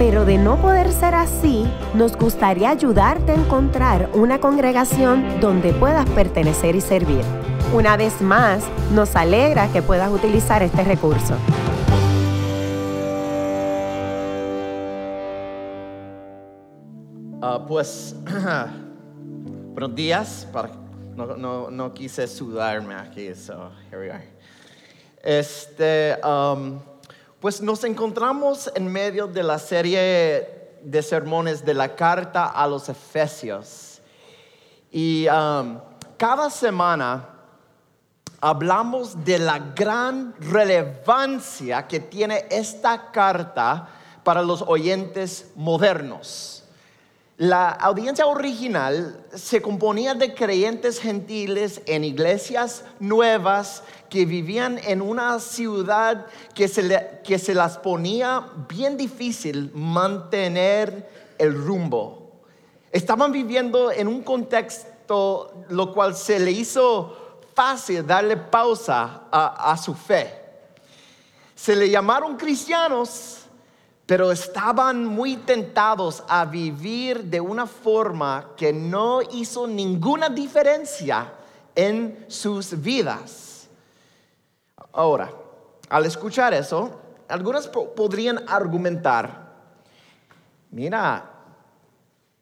pero de no poder ser así, nos gustaría ayudarte a encontrar una congregación donde puedas pertenecer y servir. Una vez más, nos alegra que puedas utilizar este recurso. Ah, pues, buenos días. No, no, no, quise sudarme aquí, so here we are. Este, um, pues nos encontramos en medio de la serie de sermones de la carta a los Efesios. Y um, cada semana hablamos de la gran relevancia que tiene esta carta para los oyentes modernos. La audiencia original se componía de creyentes gentiles en iglesias nuevas que vivían en una ciudad que se, que se las ponía bien difícil mantener el rumbo. Estaban viviendo en un contexto lo cual se le hizo fácil darle pausa a, a su fe. Se le llamaron cristianos pero estaban muy tentados a vivir de una forma que no hizo ninguna diferencia en sus vidas. Ahora, al escuchar eso, algunos podrían argumentar, mira,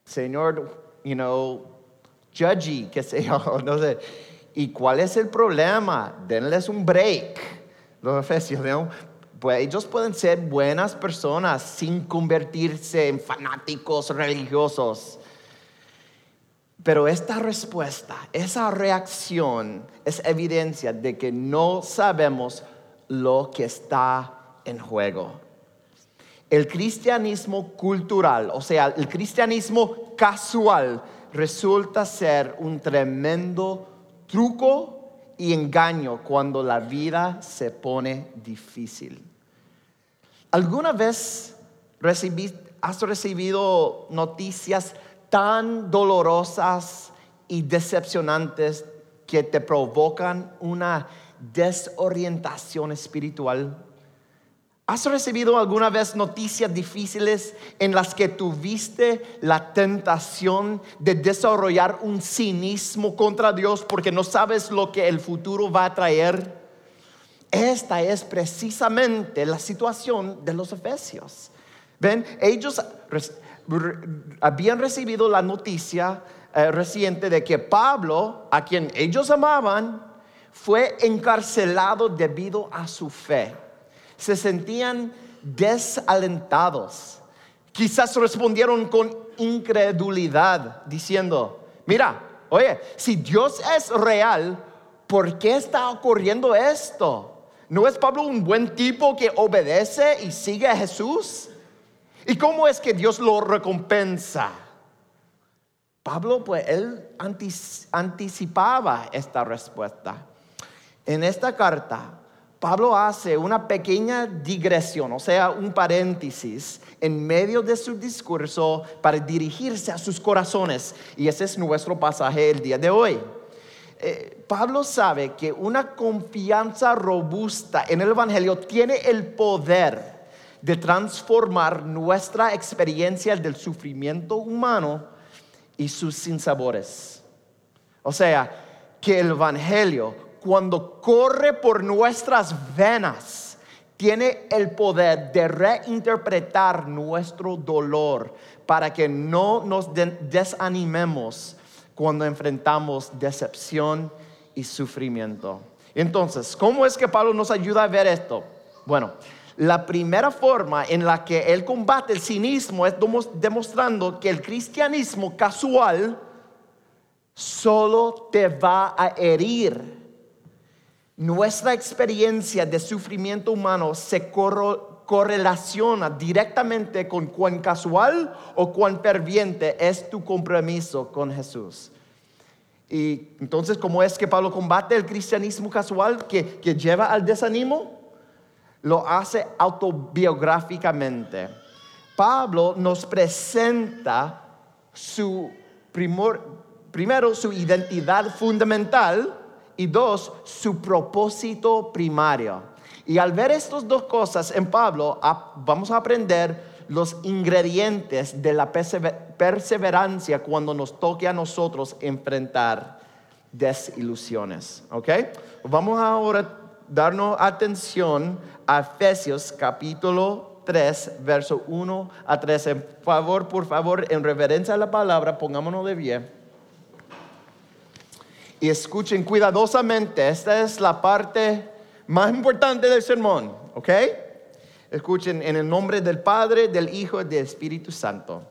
señor, you know, judgy, qué sé yo, no sé, ¿y cuál es el problema? Denles un break. Los efesios, ¿no? Pues ellos pueden ser buenas personas sin convertirse en fanáticos religiosos. Pero esta respuesta, esa reacción es evidencia de que no sabemos lo que está en juego. El cristianismo cultural, o sea, el cristianismo casual, resulta ser un tremendo truco y engaño cuando la vida se pone difícil. ¿Alguna vez has recibido noticias tan dolorosas y decepcionantes que te provocan una desorientación espiritual? ¿Has recibido alguna vez noticias difíciles en las que tuviste la tentación de desarrollar un cinismo contra Dios porque no sabes lo que el futuro va a traer? Esta es precisamente la situación de los efesios. Ven, ellos habían recibido la noticia eh, reciente de que Pablo, a quien ellos amaban, fue encarcelado debido a su fe. Se sentían desalentados. Quizás respondieron con incredulidad, diciendo, mira, oye, si Dios es real, ¿por qué está ocurriendo esto? ¿No es Pablo un buen tipo que obedece y sigue a Jesús? ¿Y cómo es que Dios lo recompensa? Pablo, pues él anticipaba esta respuesta. En esta carta, Pablo hace una pequeña digresión, o sea, un paréntesis en medio de su discurso para dirigirse a sus corazones. Y ese es nuestro pasaje el día de hoy. Eh, Pablo sabe que una confianza robusta en el Evangelio tiene el poder de transformar nuestra experiencia del sufrimiento humano y sus sinsabores. O sea, que el Evangelio, cuando corre por nuestras venas, tiene el poder de reinterpretar nuestro dolor para que no nos desanimemos cuando enfrentamos decepción y sufrimiento. Entonces, ¿cómo es que Pablo nos ayuda a ver esto? Bueno, la primera forma en la que él combate el cinismo es demostrando que el cristianismo casual solo te va a herir. Nuestra experiencia de sufrimiento humano se correlaciona directamente con cuán casual o cuán ferviente es tu compromiso con Jesús. Y entonces, ¿cómo es que Pablo combate el cristianismo casual que, que lleva al desánimo? Lo hace autobiográficamente. Pablo nos presenta su primero su identidad fundamental y dos, su propósito primario. Y al ver estas dos cosas en Pablo, vamos a aprender los ingredientes de la perseverancia cuando nos toque a nosotros enfrentar desilusiones. ¿Ok? Vamos ahora a darnos atención a Efesios capítulo 3, verso 1 a 3. En favor, por favor, en reverencia a la palabra, pongámonos de pie. Y escuchen cuidadosamente, esta es la parte más importante del sermón, ¿ok? Escuchen en el nombre del Padre, del Hijo y del Espíritu Santo.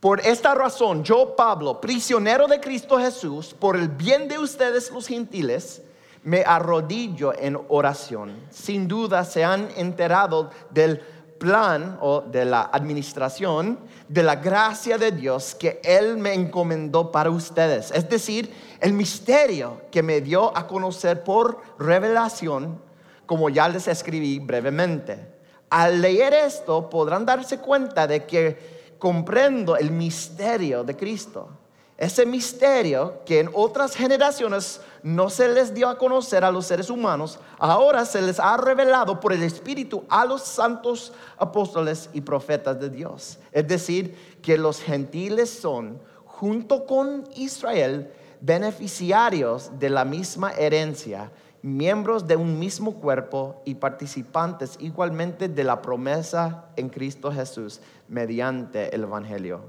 Por esta razón, yo, Pablo, prisionero de Cristo Jesús, por el bien de ustedes los gentiles, me arrodillo en oración. Sin duda se han enterado del plan o de la administración de la gracia de Dios que Él me encomendó para ustedes. Es decir, el misterio que me dio a conocer por revelación como ya les escribí brevemente. Al leer esto podrán darse cuenta de que comprendo el misterio de Cristo. Ese misterio que en otras generaciones no se les dio a conocer a los seres humanos, ahora se les ha revelado por el Espíritu a los santos apóstoles y profetas de Dios. Es decir, que los gentiles son, junto con Israel, beneficiarios de la misma herencia miembros de un mismo cuerpo y participantes igualmente de la promesa en Cristo Jesús mediante el Evangelio.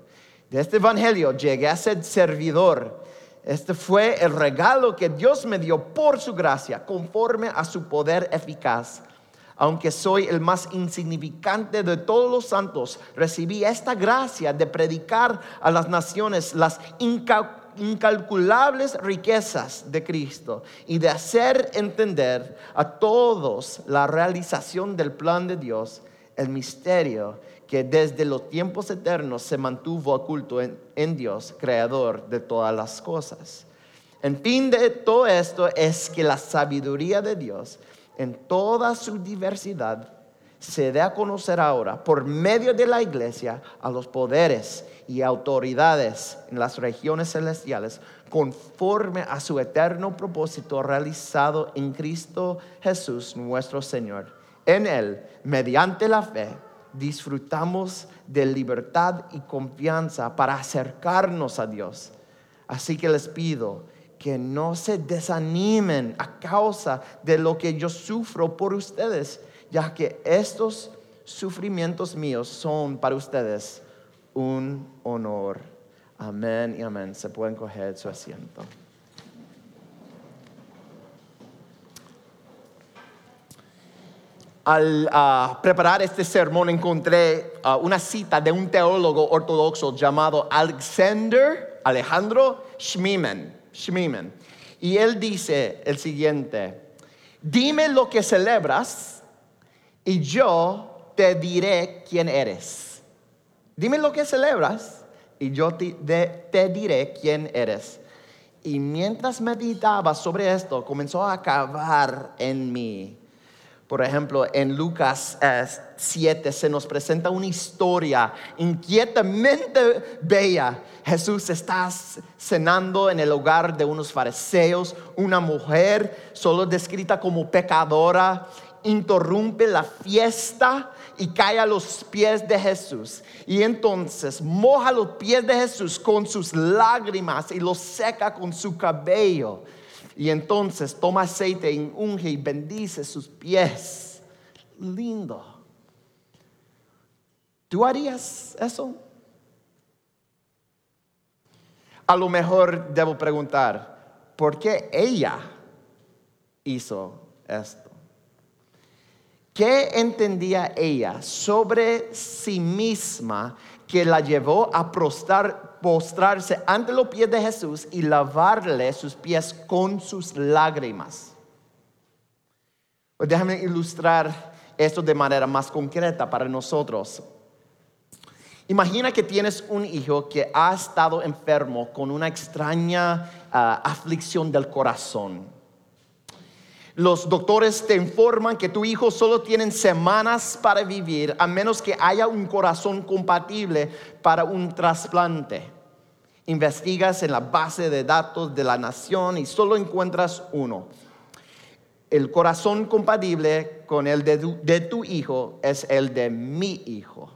De este Evangelio llegué a ser servidor. Este fue el regalo que Dios me dio por su gracia, conforme a su poder eficaz. Aunque soy el más insignificante de todos los santos, recibí esta gracia de predicar a las naciones las incalculables riquezas de Cristo y de hacer entender a todos la realización del plan de Dios, el misterio que desde los tiempos eternos se mantuvo oculto en, Dios, creador de todas las cosas. En fin de todo esto es que la sabiduría de Dios en toda su diversidad se dé a conocer ahora por medio de la iglesia a los poderes y autoridades en las regiones celestiales conforme a su eterno propósito realizado en Cristo Jesús nuestro Señor. En Él, mediante la fe, disfrutamos de libertad y confianza para acercarnos a Dios. Así que les pido que no se desanimen a causa de lo que yo sufro por ustedes, ya que estos sufrimientos míos son para ustedes un honor. Amén y amén. Se pueden coger su asiento. Al ah, preparar este sermón encontré ah, una cita de un teólogo ortodoxo llamado Alexander Alejandro Schmiemann. Schmiemann. Y él dice el siguiente, dime lo que celebras y yo te diré quién eres. Dime lo que celebras y yo te, diré quién eres. Y mientras meditaba sobre esto, comenzó a acabar en mí. Por ejemplo, en Lucas 7 eh, se nos presenta una historia inquietamente bella. Jesús está cenando en el hogar de unos fariseos. Una mujer, solo descrita como pecadora, interrumpe la fiesta y cae a los pies de Jesús. Y entonces moja los pies de Jesús con sus lágrimas y los seca con su cabello. Y entonces toma aceite y unge y bendice sus pies. Lindo. ¿Tú harías eso? A lo mejor debo preguntar, ¿por qué ella hizo esto? ¿Qué entendía ella sobre sí misma que la llevó a postrarse ante los pies de Jesús y lavarle sus pies con sus lágrimas? Pues déjame ilustrar esto de manera más concreta para nosotros. Imagina que tienes un hijo que ha estado enfermo con una extraña ah, aflicción del corazón. Los doctores te informan que tu hijo solo tiene semanas para vivir a menos que haya un corazón compatible para un trasplante. Investigas en la base de datos de la nación y solo encuentras uno. El corazón compatible con el de tu, hijo es el de mi hijo,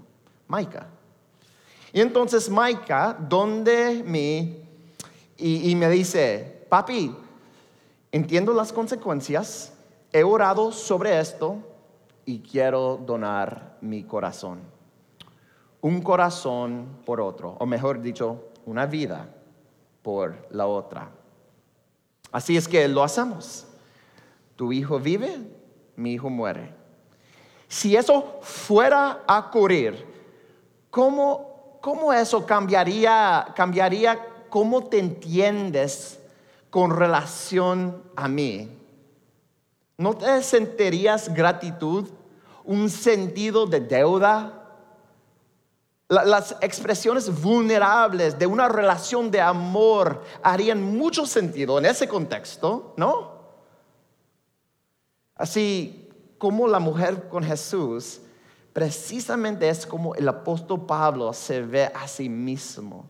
Maika. Y entonces Maika, donde mi, y, y me dice, papi, entiendo las consecuencias, he orado sobre esto y quiero donar mi corazón. Un corazón por otro, o mejor dicho, una vida por la otra. Así es que lo hacemos. Tu hijo vive, mi hijo muere. Si eso fuera a ocurrir, ¿cómo ¿cómo eso cambiaría, cambiaría cómo te entiendes con relación a mí? ¿No te sentirías gratitud, un sentido de deuda? las expresiones vulnerables de una relación de amor harían mucho sentido en ese contexto, ¿no? Así como la mujer con Jesús precisamente es como el apóstol Pablo se ve a sí mismo.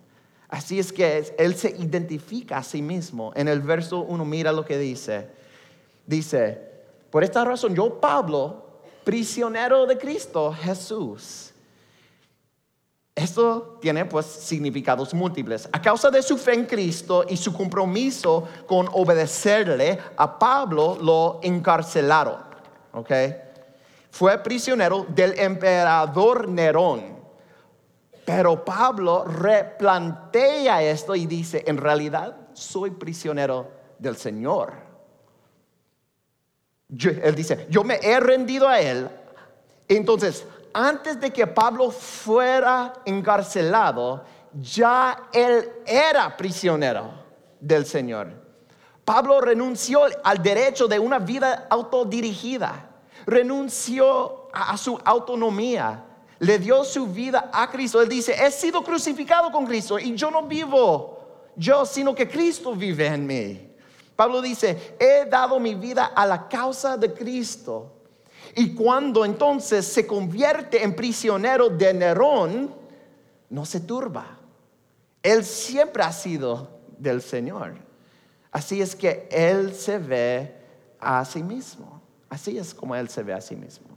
Así es que él se identifica a sí mismo. En el verso 1 mira lo que dice. Dice, por esta razón yo Pablo, prisionero de Cristo Jesús. Esto tiene pues significados múltiples. A causa de su fe en Cristo y su compromiso con obedecerle, a Pablo lo encarcelaron. ¿Ok? fue prisionero del emperador Nerón. Pero Pablo replantea esto y dice, en realidad soy prisionero del Señor. él dice, yo me he rendido a él. Entonces, antes de que Pablo fuera encarcelado, ya él era prisionero del Señor. Pablo renunció al derecho de una vida autodirigida renunció a, su autonomía, le dio su vida a Cristo. Él dice, he sido crucificado con Cristo y yo no vivo yo, sino que Cristo vive en mí. Pablo dice, he dado mi vida a la causa de Cristo. Y cuando entonces se convierte en prisionero de Nerón, no se turba. Él siempre ha sido del Señor. Así es que Él se ve a sí mismo. Así es como Él se ve a sí mismo.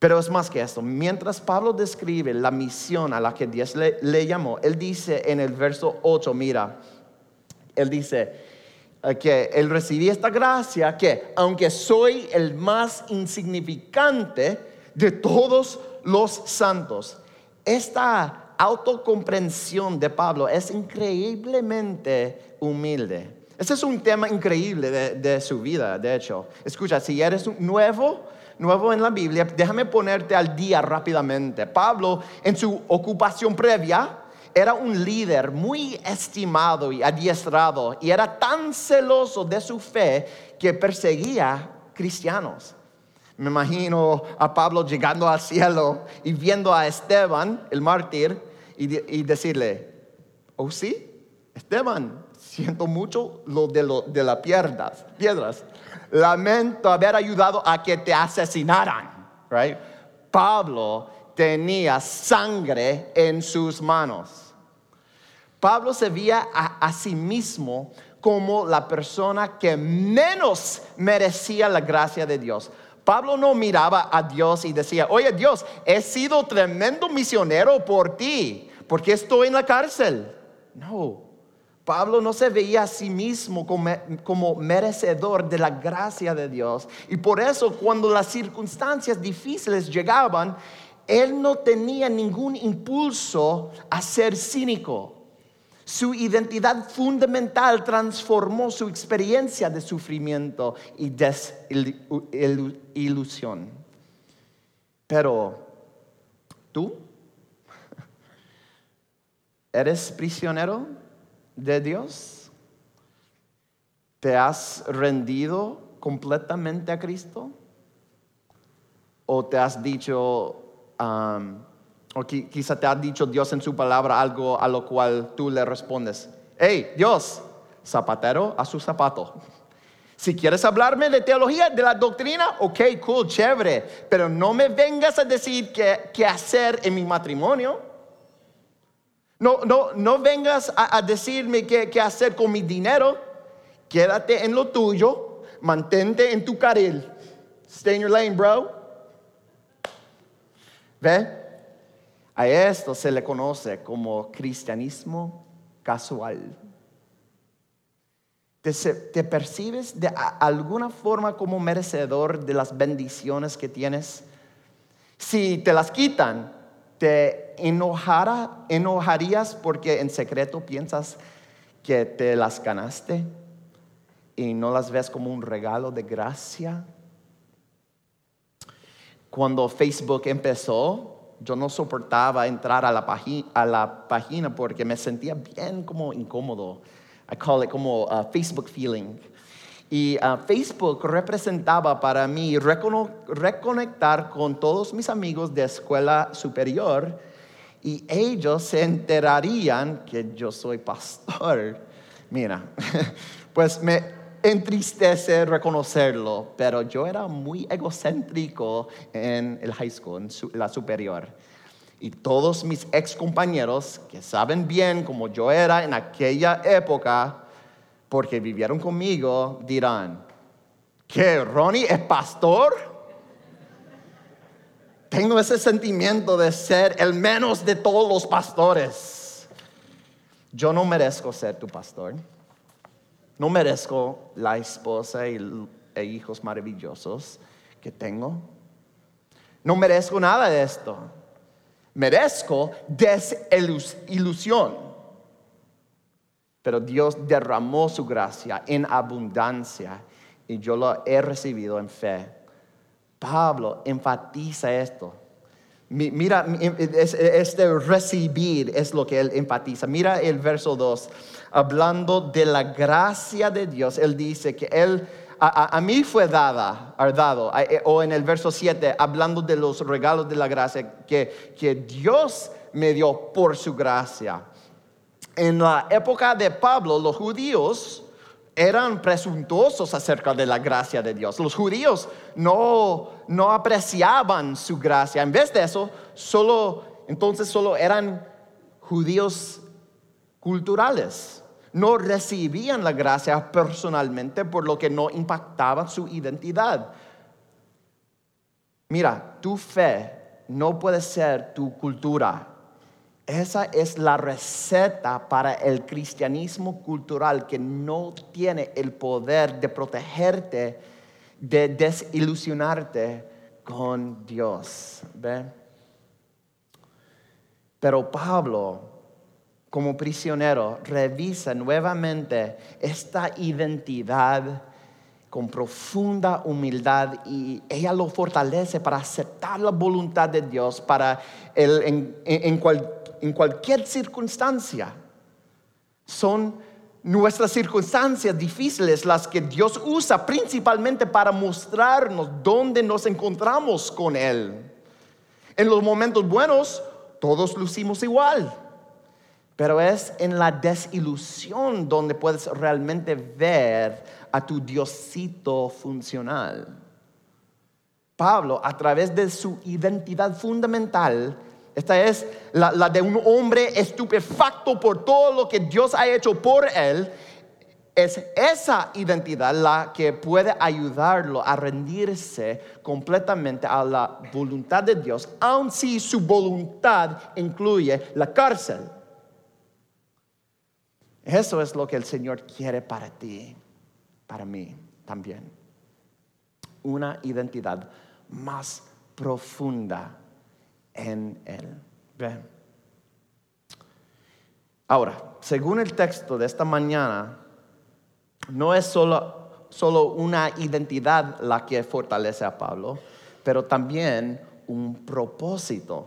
Pero es más que esto. Mientras Pablo describe la misión a la que Dios le, llamó, Él dice en el verso 8, mira, Él dice eh, que Él recibió esta gracia, que aunque soy el más insignificante de todos los santos, esta autocomprensión de Pablo es increíblemente humilde. Ese es un tema increíble de, su vida, de hecho. Escucha, si eres nuevo, nuevo en la Biblia, déjame ponerte al día rápidamente. Pablo, en su ocupación previa, era un líder muy estimado y adiestrado y era tan celoso de su fe que perseguía cristianos. Me imagino a Pablo llegando al cielo y viendo a Esteban, el mártir, y, y decirle, oh sí, Esteban, siento mucho lo de, las piedras, piedras. Lamento haber ayudado a que te asesinaran. Right? Pablo tenía sangre en sus manos. Pablo se veía a, sí mismo como la persona que menos merecía la gracia de Dios. Pablo no miraba a Dios y decía, oye Dios, he sido tremendo misionero por ti, porque estoy en la cárcel. No, Pablo no se veía a sí mismo como, merecedor de la gracia de Dios. Y por eso cuando las circunstancias difíciles llegaban, él no tenía ningún impulso a ser cínico. Su identidad fundamental transformó su experiencia de sufrimiento y desilusión. Pero, ¿tú? ¿Eres prisionero? De Dios? ¿Te has rendido completamente a Cristo? ¿O te has dicho, O quizá te ha dicho Dios en su palabra algo a lo cual tú le respondes, hey, Dios, zapatero a su zapato. Si quieres hablarme de teología, de la doctrina, ok, cool, chévere, pero no me vengas a decir qué, hacer en mi matrimonio. No, no, no vengas a, decirme qué, hacer con mi dinero. Quédate en lo tuyo, mantente en tu carril. Stay in your lane, bro. ¿Ve? A esto se le conoce como cristianismo casual. ¿Te, percibes de alguna forma como merecedor de las bendiciones que tienes? Si te las quitan, ¿te enojarías porque en secreto piensas que te las ganaste y no las ves como un regalo de gracia? Cuando Facebook empezó, yo no soportaba entrar a la, a la página porque me sentía bien como incómodo. I call it como uh, Facebook feeling. Y uh, Facebook representaba para mí reconectar con todos mis amigos de escuela superior y ellos se enterarían que yo soy pastor. Mira, pues me entristece reconocerlo, pero yo era muy egocéntrico en el high school, en la superior. Y todos mis ex compañeros que saben bien cómo yo era en aquella época, porque vivieron conmigo, dirán, ¿qué? ¿Ronnie es pastor? Tengo ese sentimiento de ser el menos de todos los pastores. Yo no merezco ser tu pastor. No merezco la esposa y, e hijos maravillosos que tengo. No merezco nada de esto merezco desilusión. Pero Dios derramó su gracia en abundancia y yo lo he recibido en fe. Pablo enfatiza esto. Mira, este recibir es lo que él enfatiza. Mira el verso 2, hablando de la gracia de Dios, él dice que él a, mí fue dada, dado, eh, o en el verso 7, hablando de los regalos de la gracia que, que Dios me dio por su gracia. En la época de Pablo, los judíos eran presuntuosos acerca de la gracia de Dios. Los judíos no, no apreciaban su gracia. En vez de eso, solo, entonces solo eran judíos culturales no recibían la gracia personalmente por lo que no impactaba su identidad. Mira, tu fe no puede ser tu cultura. Esa es la receta para el cristianismo cultural que no tiene el poder de protegerte, de desilusionarte con Dios. ¿Ve? Pero Pablo como prisionero, revisa nuevamente esta identidad con profunda humildad y ella lo fortalece para aceptar la voluntad de Dios para en, en cualquier circunstancia. Son nuestras circunstancias difíciles las que Dios usa principalmente para mostrarnos dónde nos encontramos con Él. En los momentos buenos, todos lucimos igual. Pero es en la desilusión donde puedes realmente ver a tu Diosito funcional. Pablo, a través de su identidad fundamental, esta es la, de un hombre estupefacto por todo lo que Dios ha hecho por él, es esa identidad la que puede ayudarlo a rendirse completamente a la voluntad de Dios, aun si su voluntad incluye la cárcel. Eso es lo que el Señor quiere para ti, para mí también. Una identidad más profunda en Él. Ahora, según el texto de esta mañana, no es solo, solo una identidad la que fortalece a Pablo, pero también un propósito.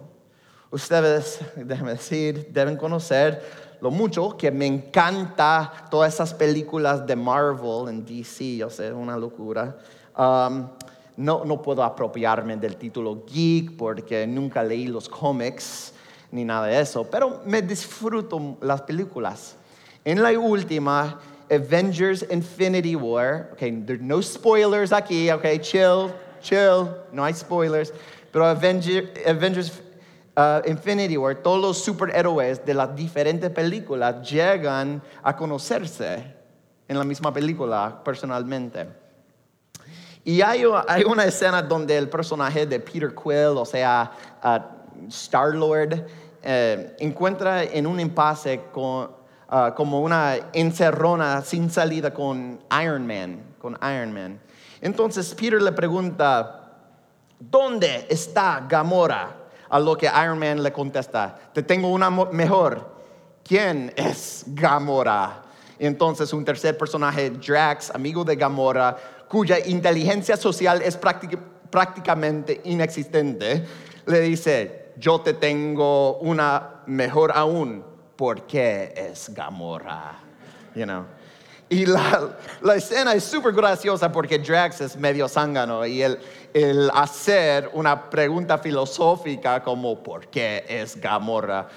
Ustedes, déjenme decir, deben conocer lo mucho que me encanta todas esas películas de Marvel en DC, yo sé, una locura. Um, no, no puedo apropiarme del título geek porque nunca leí los cómics, ni nada de eso, pero me disfruto las películas. En la última, Avengers Infinity War, okay, there's no spoilers aquí, okay, chill, chill, no hay spoilers, pero Avengers uh, Infinity War, todos los superhéroes de las diferentes películas llegan a conocerse en la misma película personalmente. Y hay, una escena donde el personaje de Peter Quill, o sea, Star-Lord, eh, encuentra en un impasse con, uh, como una encerrona sin salida con Iron Man, con Iron Man. Entonces Peter le pregunta, ¿dónde está Gamora? A lo que Iron Man le contesta, te tengo una mejor. ¿Quién es Gamora? Entonces un tercer personaje, Drax, amigo de Gamora, cuya inteligencia social es prácticamente inexistente, le dice, yo te tengo una mejor aún, ¿por qué es Gamora? You know? Y la, la escena es súper graciosa porque Drax es medio zángano y el, el, hacer una pregunta filosófica como ¿por qué es Gamora?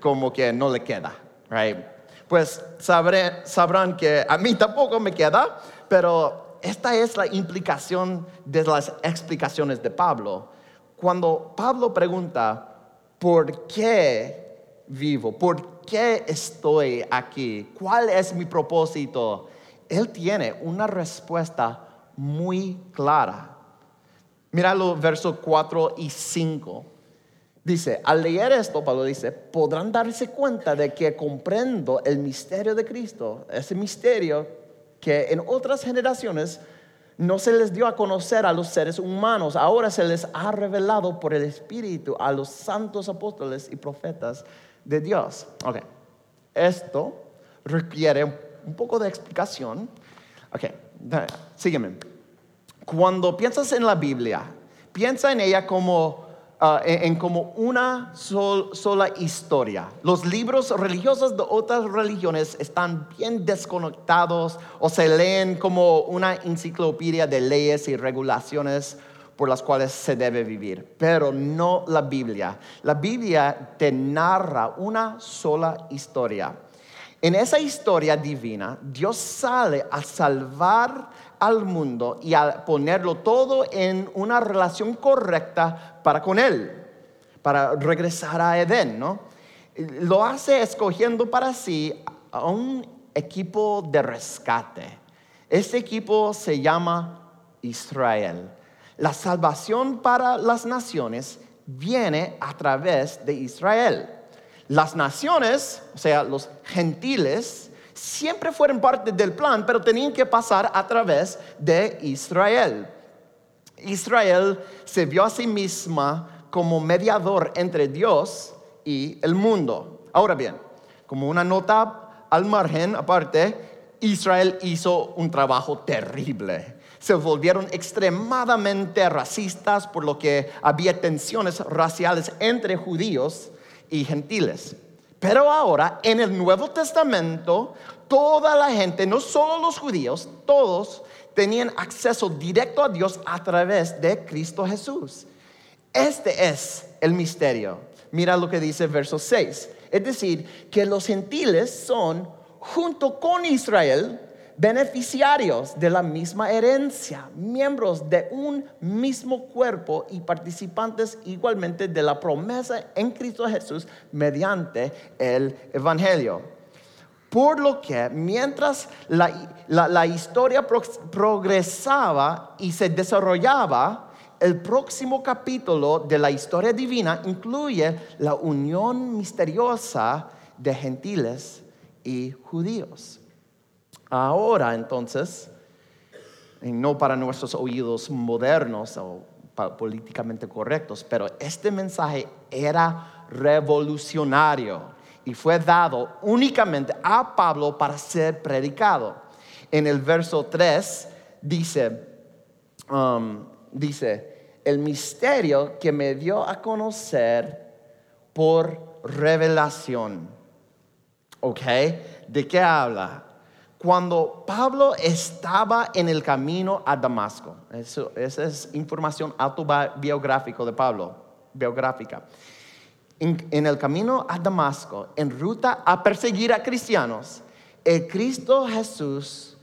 como que no le queda, right? Pues sabré, sabrán que a mí tampoco me queda, pero esta es la implicación de las explicaciones de Pablo. Cuando Pablo pregunta, ¿por qué vivo? ¿Por qué estoy aquí? ¿Cuál es mi propósito? Él tiene una respuesta muy clara. Mira los versos 4 y 5. Dice, al leer esto, Pablo dice, podrán darse cuenta de que comprendo el misterio de Cristo, ese misterio que en otras generaciones no se les dio a conocer a los seres humanos, ahora se les ha revelado por el Espíritu a los santos apóstoles y profetas de Dios. Ok, esto requiere un poco de explicación. Ok, sígueme. Cuando piensas en la Biblia, piensa en ella como Ah, en, como una sola historia. Los libros religiosos de otras religiones están bien desconectados o se leen como una enciclopedia de leyes y regulaciones por las cuales se debe vivir, pero no la Biblia. La Biblia te narra una sola historia. En esa historia divina, Dios sale a salvar al mundo y a ponerlo todo en una relación correcta para con Él, para regresar a Edén, ¿no? Lo hace escogiendo para sí a un equipo de rescate. Este equipo se llama Israel. La salvación para las naciones viene a través de Israel. Las naciones, o sea, los gentiles, siempre fueron parte del plan, pero tenían que pasar a través de Israel. Israel se vio a sí misma como mediador entre Dios y el mundo. Ahora bien, como una nota al margen, aparte, Israel hizo un trabajo terrible. Se volvieron extremadamente racistas por lo que había tensiones raciales entre judíos y gentiles. Pero ahora, en el Nuevo Testamento, toda la gente, no solo los judíos, todos tenían acceso directo a Dios a través de Cristo Jesús. Este es el misterio. Mira lo que dice verso 6. Es decir, que los gentiles son, junto con Israel, beneficiarios de la misma herencia, miembros de un mismo cuerpo y participantes igualmente de la promesa en Cristo Jesús mediante el Evangelio. Por lo que mientras la, historia progresaba y se desarrollaba, el próximo capítulo de la historia divina incluye la unión misteriosa de gentiles y judíos. Ahora entonces, y no para nuestros oídos modernos o políticamente correctos, pero este mensaje era revolucionario y fue dado únicamente a Pablo para ser predicado. En el verso 3 dice, um, dice, el misterio que me dio a conocer por revelación. ¿Ok? ¿De qué habla? Cuando Pablo estaba en el camino a Damasco. esa es información autobiográfica de Pablo, biográfica. en, el camino a Damasco, en ruta a perseguir a cristianos, el Cristo Jesús,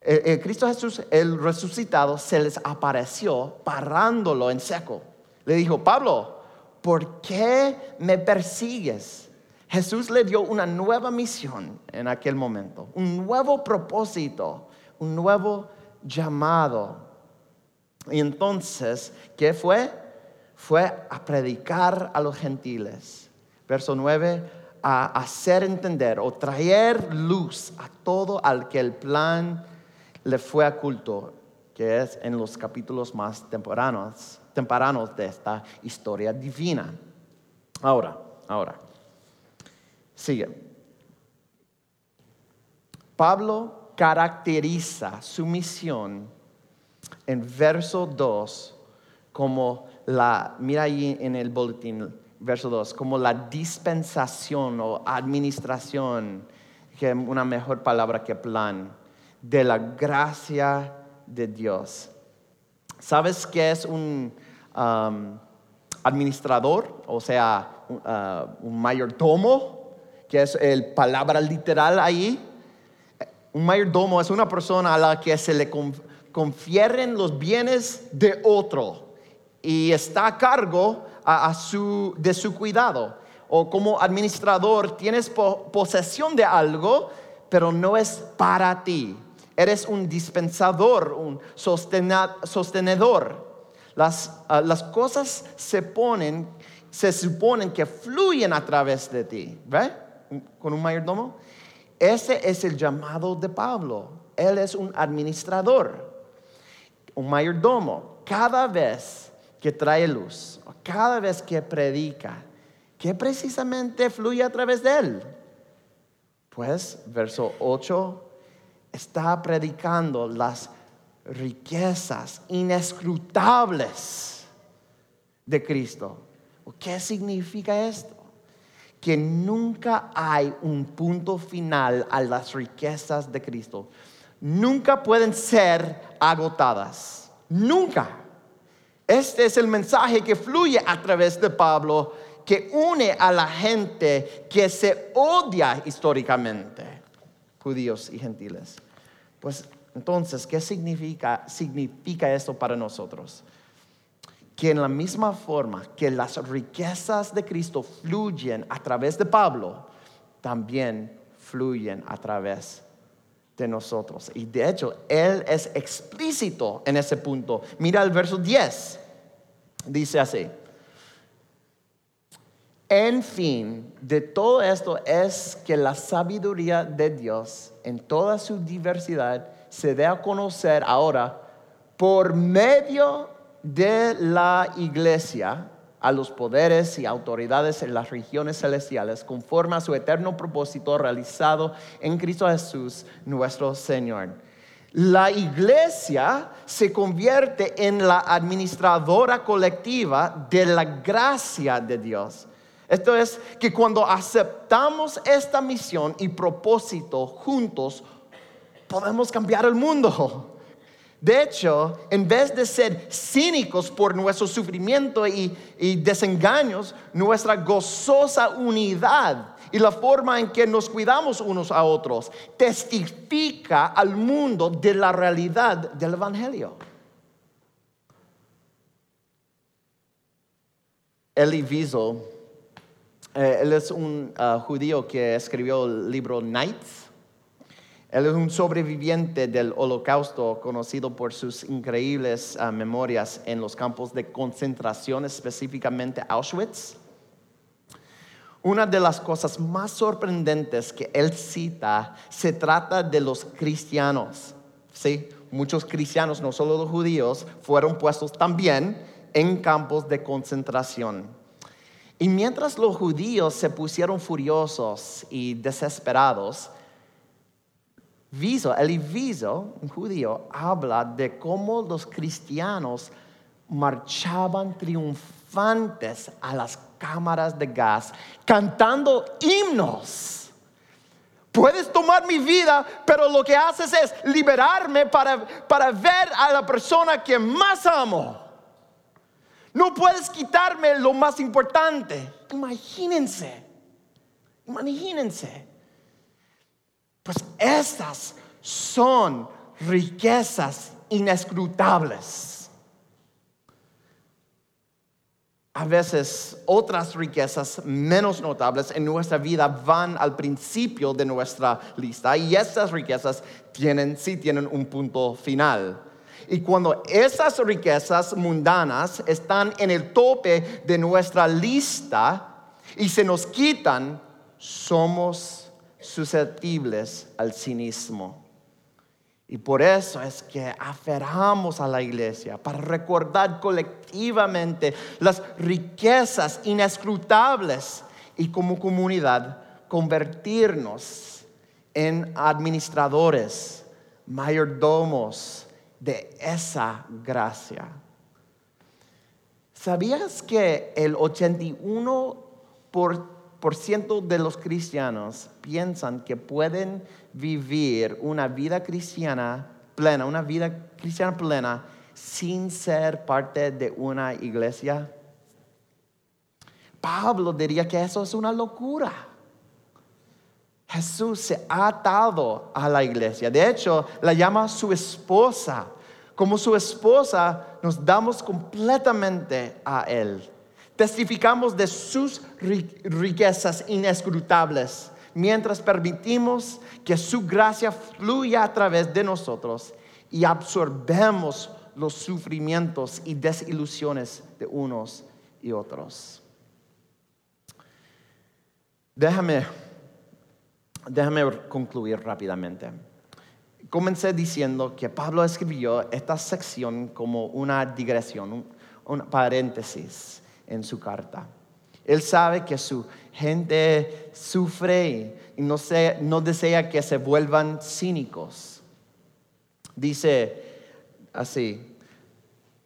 el, Cristo Jesús, el resucitado, se les apareció parándolo en seco. Le dijo, Pablo, ¿por qué me persigues? Jesús le dio una nueva misión en aquel momento, un nuevo propósito, un nuevo llamado. Y entonces, ¿qué fue? Fue a predicar a los gentiles. Verso 9, a hacer entender o traer luz a todo al que el plan le fue oculto, que es en los capítulos más tempranos, tempranos de esta historia divina. Ahora, ahora. Sigue. Pablo caracteriza su misión en verso 2 como la, mira ahí en el boletín, verso 2, como la dispensación o administración, que es una mejor palabra que plan, de la gracia de Dios. ¿Sabes qué es un um, administrador? O sea, un, uh, un mayordomo que es el palabra literal ahí. Un mayordomo es una persona a la que se le confieren los bienes de otro y está a cargo de su cuidado. O como administrador tienes posesión de algo, pero no es para ti. Eres un dispensador, un sostenedor. Las, ah, las cosas se ponen, se suponen que fluyen a través de ti. ¿Ve? Con un mayordomo? Ese es el llamado de Pablo. Él es un administrador, un mayordomo. Cada vez que trae luz, cada vez que predica, ¿qué precisamente fluye a través de él? Pues, verso 8, está predicando las riquezas inescrutables de Cristo. ¿Qué significa esto? Que nunca hay un punto final a las riquezas de Cristo. Nunca pueden ser agotadas. Nunca. Este es el mensaje que fluye a través de Pablo, que une a la gente que se odia históricamente, judíos y gentiles. Pues entonces, ¿qué significa, significa esto para nosotros? Que en la misma forma que las riquezas de Cristo fluyen a través de Pablo, también fluyen a través de nosotros. Y de hecho, Él es explícito en ese punto. Mira el verso 10. Dice así. En fin, de todo esto es que la sabiduría de Dios en toda su diversidad se dé a conocer ahora por medio de la iglesia a los poderes y autoridades en las regiones celestiales conforme a su eterno propósito realizado en Cristo Jesús nuestro Señor. La iglesia se convierte en la administradora colectiva de la gracia de Dios. Esto es que cuando aceptamos esta misión y propósito juntos, podemos cambiar el mundo. De hecho, en vez de ser cínicos por nuestro sufrimiento y, desengaños, nuestra gozosa unidad y la forma en que nos cuidamos unos a otros testifica al mundo de la realidad del Evangelio. Elie Wiesel, eh, él es un ah, judío que escribió el libro Nights él es un sobreviviente del holocausto conocido por sus increíbles ah, memorias en los campos de concentración, específicamente Auschwitz. Una de las cosas más sorprendentes que él cita se trata de los cristianos. Sí, muchos cristianos, no solo los judíos, fueron puestos también en campos de concentración. Y mientras los judíos se pusieron furiosos y desesperados, Viso, el Viso, un judío, habla de cómo los cristianos marchaban triunfantes a las cámaras de gas cantando himnos. Puedes tomar mi vida, pero lo que haces es liberarme para, para ver a la persona que más amo. No puedes quitarme lo más importante. Imagínense, imagínense. Pues estas son riquezas inescrutables. A veces otras riquezas menos notables en nuestra vida van al principio de nuestra lista y estas riquezas tienen, sí tienen un punto final. Y cuando esas riquezas mundanas están en el tope de nuestra lista y se nos quitan, somos susceptibles al cinismo. Y por eso es que aferramos a la iglesia para recordar colectivamente las riquezas inescrutables y como comunidad convertirnos en administradores, mayordomos de esa gracia. ¿Sabías que el 81% de los cristianos piensan que pueden vivir una vida cristiana plena, una vida cristiana plena, sin ser parte de una iglesia? Pablo diría que eso es una locura. Jesús se ha atado a la iglesia. De hecho, la llama su esposa. Como su esposa, nos damos completamente a Él. Testificamos de sus riquezas inescrutables mientras permitimos que su gracia fluya a través de nosotros y absorbemos los sufrimientos y desilusiones de unos y otros. Déjame déjame concluir rápidamente. Comencé diciendo que Pablo escribió esta sección como una digresión, un, paréntesis en su carta. Él sabe que su gente sufre y no, no desea que se vuelvan cínicos. Dice así,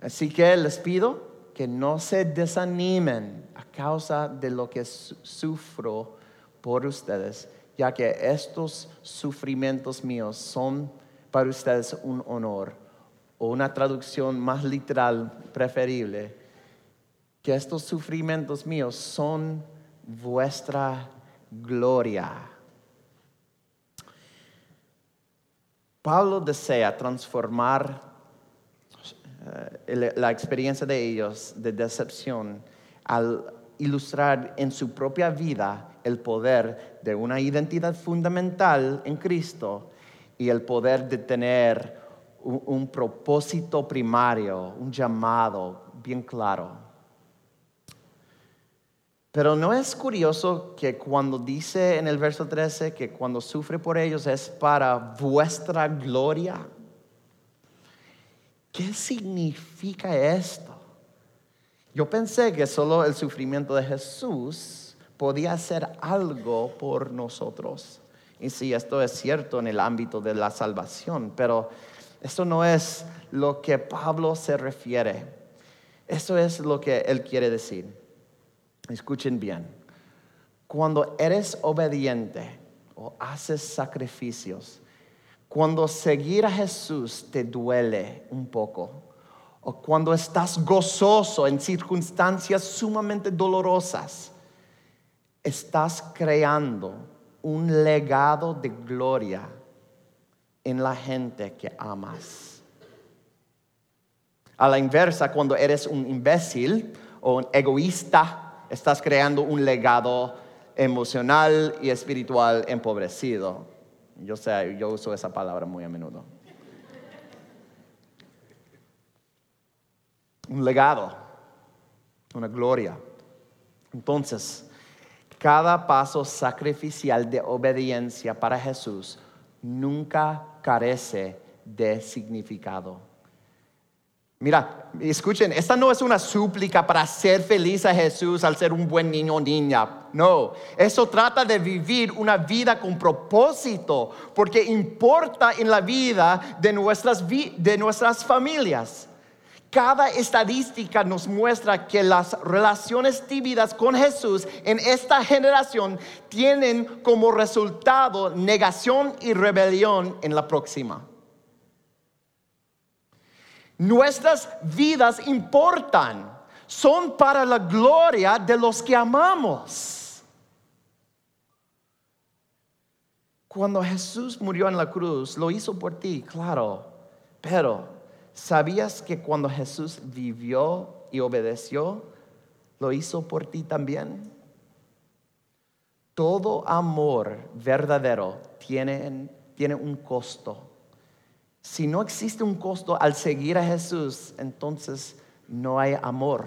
así que les pido que no se desanimen a causa de lo que sufro por ustedes ya que estos sufrimientos míos son para ustedes un honor, o una traducción más literal preferible, que estos sufrimientos míos son vuestra gloria. Pablo desea transformar eh, la experiencia de ellos de decepción al ilustrar en su propia vida el poder de una identidad fundamental en Cristo y el poder de tener un, propósito primario, un llamado bien claro. Pero no es curioso que cuando dice en el verso 13 que cuando sufre por ellos es para vuestra gloria. ¿Qué significa esto? Yo pensé que solo el sufrimiento de Jesús podía hacer algo por nosotros. Y sí, esto es cierto en el ámbito de la salvación, pero esto no es lo que Pablo se refiere. Eso es lo que él quiere decir. Escuchen bien. Cuando eres obediente o haces sacrificios, cuando seguir a Jesús te duele un poco, o cuando estás gozoso en circunstancias sumamente dolorosas, estás creando un legado de gloria en la gente que amas. A la inversa, cuando eres un imbécil o un egoísta, estás creando un legado emocional y espiritual empobrecido. Yo sé, yo uso esa palabra muy a menudo. Un legado, una gloria. Entonces, cada paso sacrificial de obediencia para Jesús nunca carece de significado. Mira, escuchen, esta no es una súplica para ser feliz a Jesús al ser un buen niño o niña. No, eso trata de vivir una vida con propósito, porque importa en la vida de nuestras, de nuestras familias. Cada estadística nos muestra que las relaciones tímidas con Jesús en esta generación tienen como resultado negación y rebelión en la próxima. Nuestras vidas importan. son para la gloria de los que amamos. Cuando Jesús murió en la cruz, lo hizo por ti, claro, pero ¿sabías que cuando Jesús vivió y obedeció, lo hizo por ti también? Todo amor verdadero tiene, tiene un costo. Si no existe un costo al seguir a Jesús, entonces no hay amor.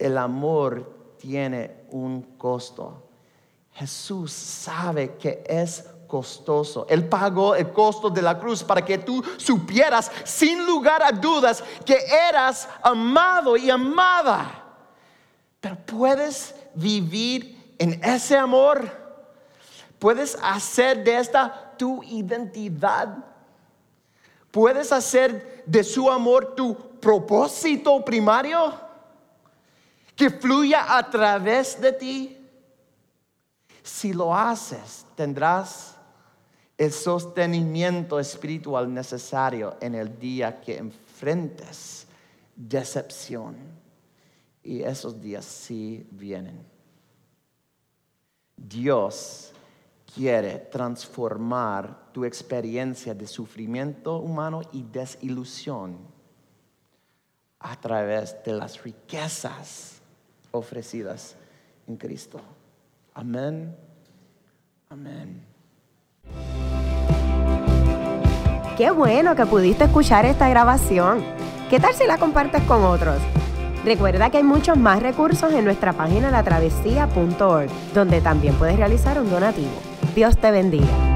El amor tiene un costo. Jesús sabe que es costoso. Él pagó el costo de la cruz para que tú supieras sin lugar a dudas que eras amado y amada. Pero puedes vivir en ese amor. Puedes hacer de esta tu identidad. Puedes hacer de su amor tu propósito primario que fluya a través de ti. Si lo haces, tendrás el sostenimiento espiritual necesario en el día que enfrentes decepción. Y esos días sí vienen. Dios quiere transformar tu experiencia de sufrimiento humano y desilusión a través de las riquezas ofrecidas en Cristo. Amén. Amén. Qué bueno que pudiste escuchar esta grabación. ¿Qué tal si la compartes con otros? Recuerda que hay muchos más recursos en nuestra página latravesía.org, donde también puedes realizar un donativo. Dios te bendiga.